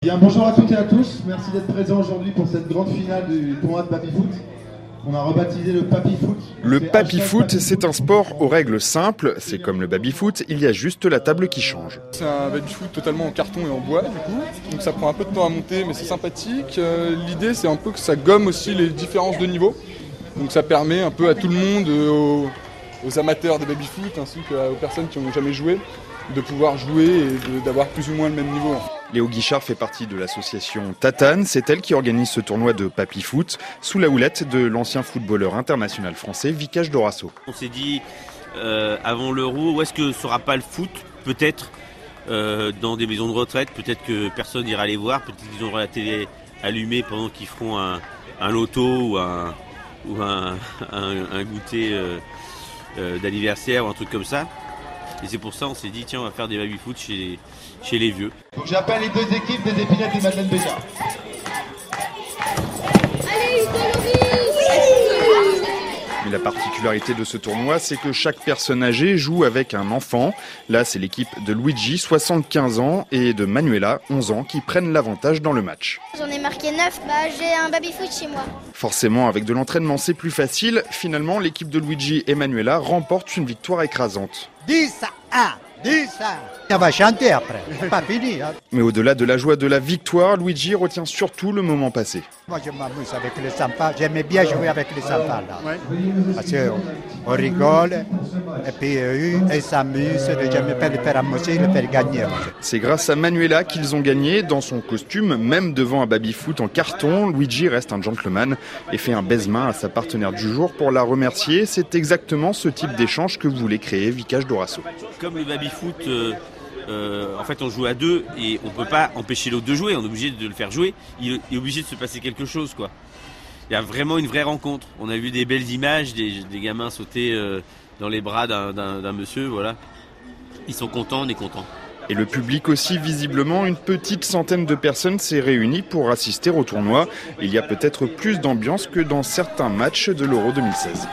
Bien, bonjour à toutes et à tous. Merci d'être présents aujourd'hui pour cette grande finale du tournoi de Papy Foot. On a rebaptisé le Papy Foot. Le Papy Foot, c'est un sport aux règles simples. C'est comme le Baby Foot, il y a juste la table qui change. C'est un Baby Foot totalement en carton et en bois, du coup. Donc ça prend un peu de temps à monter, mais c'est sympathique. Euh, L'idée, c'est un peu que ça gomme aussi les différences de niveau. Donc ça permet un peu à tout le monde, euh, aux, aux amateurs de Baby Foot, ainsi qu'aux personnes qui n'ont jamais joué, de pouvoir jouer et d'avoir plus ou moins le même niveau. Léo Guichard fait partie de l'association Tatane. C'est elle qui organise ce tournoi de Papy Foot sous la houlette de l'ancien footballeur international français Vicage Dorasso. On s'est dit euh, avant l'euro, où est-ce que sera pas le foot? Peut-être euh, dans des maisons de retraite, peut-être que personne ira les voir, peut-être qu'ils auront la télé allumée pendant qu'ils feront un, loto ou un, goûter euh, d'anniversaire ou un truc comme ça. Et c'est pour ça on s'est dit tiens on va faire des baby foot chez, chez les vieux. Donc j'appelle les deux équipes des épinettes et Madeleine Béja. Mais la particularité de ce tournoi, c'est que chaque personne âgée joue avec un enfant. Là, c'est l'équipe de Luigi, 75 ans, et de Manuela, 11 ans, qui prennent l'avantage dans le match. J'en ai marqué 9. Bah, j'ai un baby-foot chez moi. Forcément, avec de l'entraînement, c'est plus facile. Finalement, l'équipe de Luigi et Manuela remporte une victoire écrasante. 10 à 1, 10 à 1. On va chanter après, c'est pas fini. hein. Mais au-delà de la joie de la victoire, Luigi retient surtout le moment passé. Moi je m'amuse avec les enfants, j'aimais bien jouer avec les enfants là. Parce qu'on on rigole, et puis eux, ils s'amusent, j'aime bien les faire amuser, les faire gagner. C'est grâce à Manuela qu'ils ont gagné dans son costume, même devant un baby-foot en carton. Luigi reste un gentleman et fait un baise-main à sa partenaire du jour pour la remercier. C'est exactement ce type d'échange que voulait créer Vicage Dorasso. Comme le baby foot, euh, euh, en fait on joue à deux et on peut pas empêcher l'autre de jouer, on est obligé de le faire jouer, il est obligé de se passer quelque chose quoi. Il y a vraiment une vraie rencontre. On a vu des belles images, des, gamins sauter euh, dans les bras d'un monsieur, voilà. Ils sont contents, on est contents. Et le public aussi, visiblement, une petite centaine de personnes s'est réunie pour assister au tournoi. Il y a peut-être plus d'ambiance que dans certains matchs de l'Euro 2016.